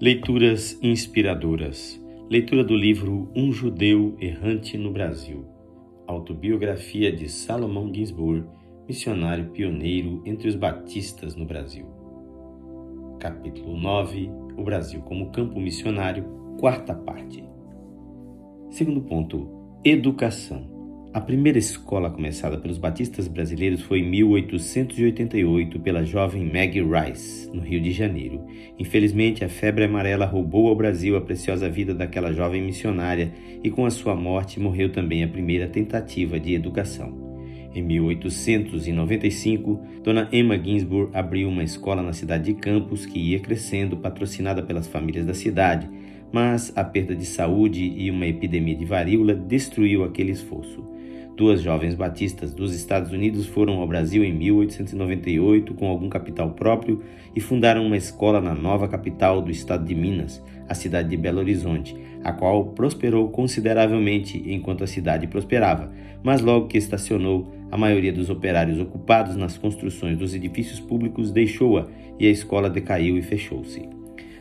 Leituras inspiradoras. Leitura do livro Um Judeu Errante no Brasil. Autobiografia de Salomão Ginsburg, missionário pioneiro entre os batistas no Brasil. Capítulo 9 O Brasil como campo missionário, quarta parte. Segundo ponto: Educação. A primeira escola começada pelos batistas brasileiros foi em 1888 pela jovem Maggie Rice, no Rio de Janeiro. Infelizmente, a febre amarela roubou ao Brasil a preciosa vida daquela jovem missionária e com a sua morte morreu também a primeira tentativa de educação. Em 1895, Dona Emma Ginsburg abriu uma escola na cidade de Campos que ia crescendo, patrocinada pelas famílias da cidade, mas a perda de saúde e uma epidemia de varíola destruiu aquele esforço. Duas jovens batistas dos Estados Unidos foram ao Brasil em 1898 com algum capital próprio e fundaram uma escola na nova capital do estado de Minas, a cidade de Belo Horizonte, a qual prosperou consideravelmente enquanto a cidade prosperava, mas logo que estacionou, a maioria dos operários ocupados nas construções dos edifícios públicos deixou-a e a escola decaiu e fechou-se.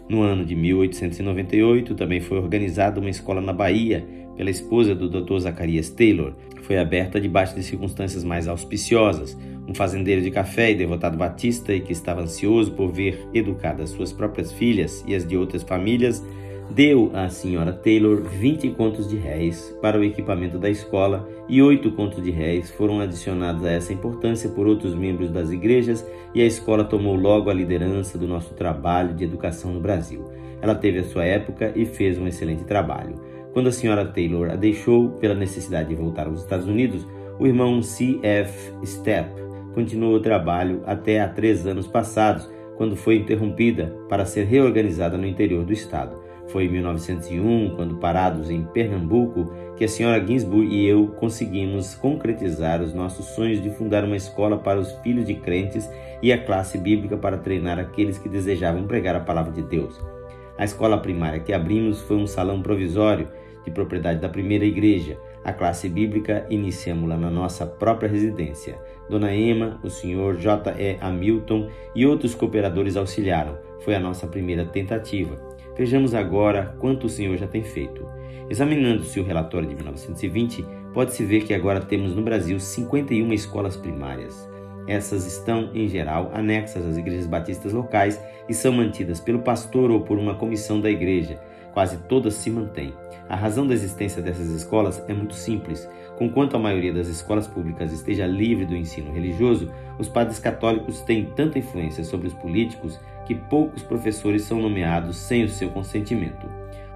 No ano de 1898 também foi organizada uma escola na Bahia pela esposa do Dr. Zacarias Taylor, foi aberta debaixo de circunstâncias mais auspiciosas. Um fazendeiro de café e devotado batista e que estava ansioso por ver educadas suas próprias filhas e as de outras famílias, deu à senhora Taylor 20 contos de réis para o equipamento da escola e oito contos de réis foram adicionados a essa importância por outros membros das igrejas e a escola tomou logo a liderança do nosso trabalho de educação no Brasil. Ela teve a sua época e fez um excelente trabalho. Quando a senhora Taylor a deixou pela necessidade de voltar aos Estados Unidos, o irmão C.F. Stepp continuou o trabalho até há três anos passados, quando foi interrompida para ser reorganizada no interior do estado. Foi em 1901, quando parados em Pernambuco, que a senhora Ginsburg e eu conseguimos concretizar os nossos sonhos de fundar uma escola para os filhos de crentes e a classe bíblica para treinar aqueles que desejavam pregar a palavra de Deus. A escola primária que abrimos foi um salão provisório de propriedade da primeira igreja. A classe bíblica iniciamos-la na nossa própria residência. Dona Emma, o senhor J. E. Hamilton e outros cooperadores auxiliaram. Foi a nossa primeira tentativa. Vejamos agora quanto o senhor já tem feito. Examinando-se o relatório de 1920, pode-se ver que agora temos no Brasil 51 escolas primárias. Essas estão, em geral, anexas às igrejas batistas locais e são mantidas pelo pastor ou por uma comissão da igreja, quase todas se mantêm. A razão da existência dessas escolas é muito simples. Conquanto a maioria das escolas públicas esteja livre do ensino religioso, os padres católicos têm tanta influência sobre os políticos que poucos professores são nomeados sem o seu consentimento.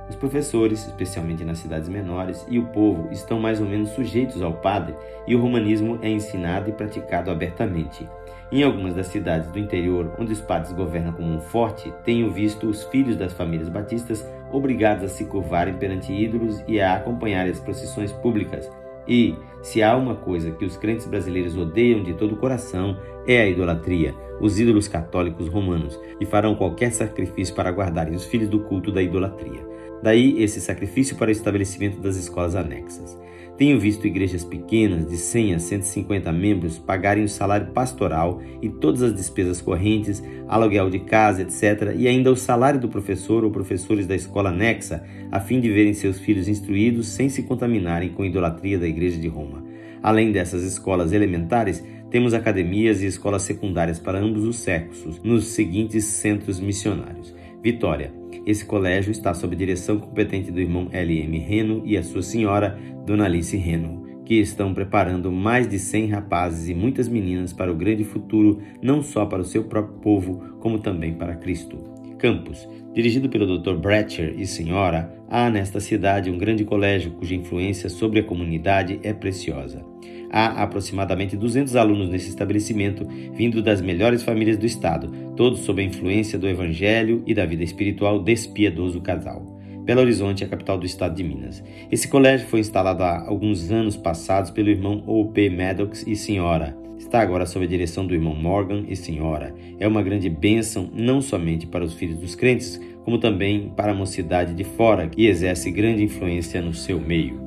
Os professores, especialmente nas cidades menores, e o povo estão mais ou menos sujeitos ao padre e o romanismo é ensinado e praticado abertamente. Em algumas das cidades do interior, onde os padres governam como um forte, tenho visto os filhos das famílias batistas obrigados a se curvarem perante ídolos e a acompanharem as procissões públicas. E, se há uma coisa que os crentes brasileiros odeiam de todo o coração, é a idolatria, os ídolos católicos romanos, e farão qualquer sacrifício para guardarem os filhos do culto da idolatria. Daí esse sacrifício para o estabelecimento das escolas anexas. Tenho visto igrejas pequenas, de 100 a 150 membros, pagarem o salário pastoral e todas as despesas correntes, aluguel de casa, etc., e ainda o salário do professor ou professores da escola anexa, a fim de verem seus filhos instruídos sem se contaminarem com a idolatria da Igreja de Roma. Além dessas escolas elementares, temos academias e escolas secundárias para ambos os sexos, nos seguintes centros missionários. Vitória. Esse colégio está sob direção competente do irmão L.M. Reno e a sua senhora, Dona Alice Reno, que estão preparando mais de 100 rapazes e muitas meninas para o grande futuro, não só para o seu próprio povo, como também para Cristo. Campus. Dirigido pelo Dr. Bratcher e senhora, há nesta cidade um grande colégio cuja influência sobre a comunidade é preciosa. Há aproximadamente 200 alunos nesse estabelecimento, vindo das melhores famílias do estado, todos sob a influência do evangelho e da vida espiritual desse piedoso casal. Belo Horizonte é a capital do estado de Minas. Esse colégio foi instalado há alguns anos passados pelo irmão O.P. Maddox e senhora. Está agora sob a direção do irmão Morgan e senhora. É uma grande bênção não somente para os filhos dos crentes, como também para a mocidade de fora, que exerce grande influência no seu meio.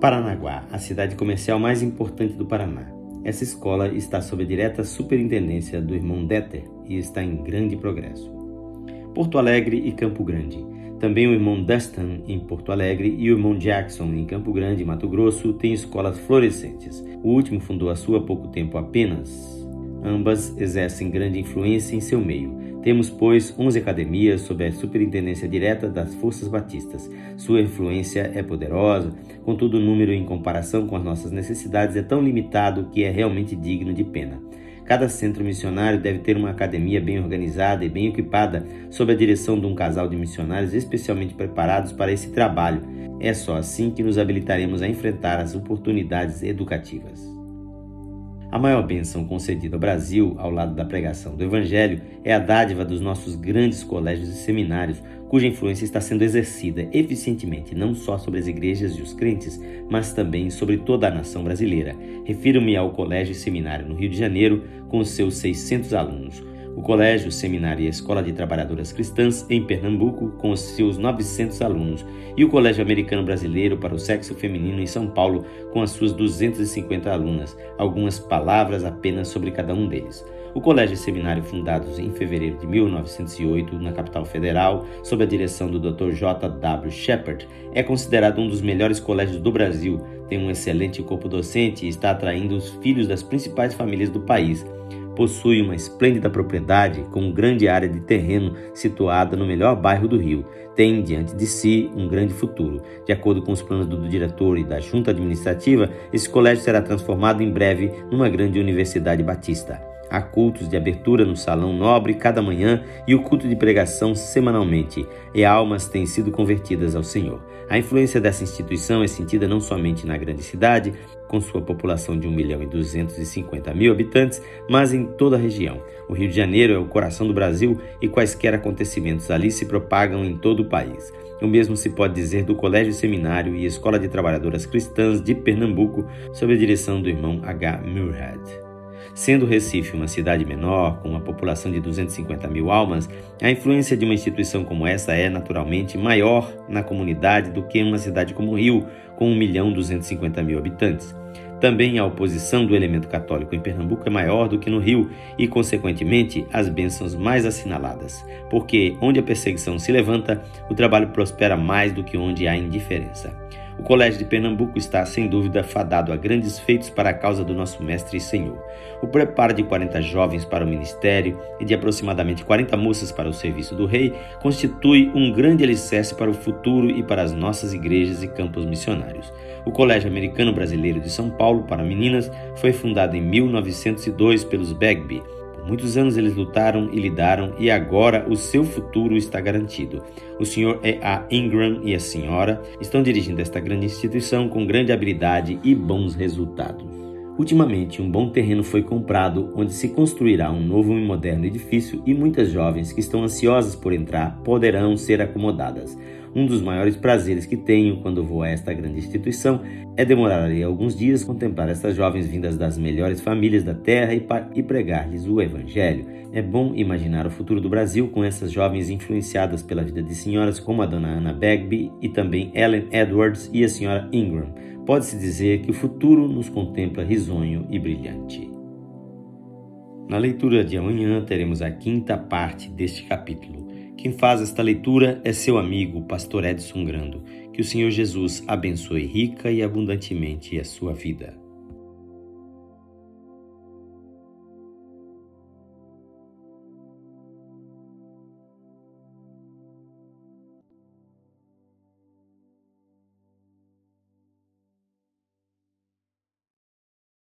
Paranaguá, a cidade comercial mais importante do Paraná. Essa escola está sob a direta superintendência do irmão Deter e está em grande progresso. Porto Alegre e Campo Grande. Também o irmão Dustin, em Porto Alegre, e o irmão Jackson, em Campo Grande, Mato Grosso, têm escolas florescentes. O último fundou a sua há pouco tempo apenas. Ambas exercem grande influência em seu meio. Temos, pois, 11 academias sob a superintendência direta das Forças Batistas. Sua influência é poderosa, contudo, o número em comparação com as nossas necessidades é tão limitado que é realmente digno de pena. Cada centro missionário deve ter uma academia bem organizada e bem equipada, sob a direção de um casal de missionários especialmente preparados para esse trabalho. É só assim que nos habilitaremos a enfrentar as oportunidades educativas. A maior bênção concedida ao Brasil, ao lado da pregação do Evangelho, é a dádiva dos nossos grandes colégios e seminários, cuja influência está sendo exercida eficientemente não só sobre as igrejas e os crentes, mas também sobre toda a nação brasileira. Refiro-me ao Colégio e Seminário no Rio de Janeiro, com seus 600 alunos o Colégio, Seminário e a Escola de Trabalhadoras Cristãs em Pernambuco, com seus 900 alunos, e o Colégio Americano Brasileiro para o Sexo Feminino em São Paulo, com as suas 250 alunas, algumas palavras apenas sobre cada um deles. O Colégio e Seminário, fundados em fevereiro de 1908 na capital federal, sob a direção do Dr. J. W. Shepard, é considerado um dos melhores colégios do Brasil, tem um excelente corpo docente e está atraindo os filhos das principais famílias do país possui uma esplêndida propriedade com grande área de terreno situada no melhor bairro do Rio. Tem diante de si um grande futuro. De acordo com os planos do diretor e da junta administrativa, esse colégio será transformado em breve numa grande universidade batista. Há cultos de abertura no Salão Nobre cada manhã e o culto de pregação semanalmente, e almas têm sido convertidas ao Senhor. A influência dessa instituição é sentida não somente na grande cidade, com sua população de 1 milhão e 250 mil habitantes, mas em toda a região. O Rio de Janeiro é o coração do Brasil e quaisquer acontecimentos ali se propagam em todo o país. O mesmo se pode dizer do Colégio Seminário e Escola de Trabalhadoras Cristãs de Pernambuco, sob a direção do irmão H. Murhead. Sendo Recife uma cidade menor, com uma população de 250 mil almas, a influência de uma instituição como essa é naturalmente maior na comunidade do que uma cidade como Rio, com 1 milhão 250 mil habitantes. Também a oposição do elemento católico em Pernambuco é maior do que no Rio e, consequentemente, as bênçãos mais assinaladas, porque onde a perseguição se levanta, o trabalho prospera mais do que onde há indiferença. O Colégio de Pernambuco está, sem dúvida, fadado a grandes feitos para a causa do nosso Mestre e Senhor. O preparo de 40 jovens para o ministério e de aproximadamente 40 moças para o serviço do Rei constitui um grande alicerce para o futuro e para as nossas igrejas e campos missionários. O Colégio Americano Brasileiro de São Paulo para Meninas foi fundado em 1902 pelos Bagby muitos anos eles lutaram e lidaram e agora o seu futuro está garantido. O senhor é a Ingram e a senhora estão dirigindo esta grande instituição com grande habilidade e bons resultados. Ultimamente, um bom terreno foi comprado onde se construirá um novo e moderno edifício e muitas jovens que estão ansiosas por entrar poderão ser acomodadas. Um dos maiores prazeres que tenho quando vou a esta grande instituição é demorar ali alguns dias contemplar estas jovens vindas das melhores famílias da terra e, e pregar-lhes o Evangelho. É bom imaginar o futuro do Brasil com essas jovens influenciadas pela vida de senhoras como a dona Anna Bagby e também Ellen Edwards e a senhora Ingram. Pode-se dizer que o futuro nos contempla risonho e brilhante. Na leitura de amanhã teremos a quinta parte deste capítulo. Quem faz esta leitura é seu amigo, pastor Edson Grando. Que o Senhor Jesus abençoe rica e abundantemente a sua vida.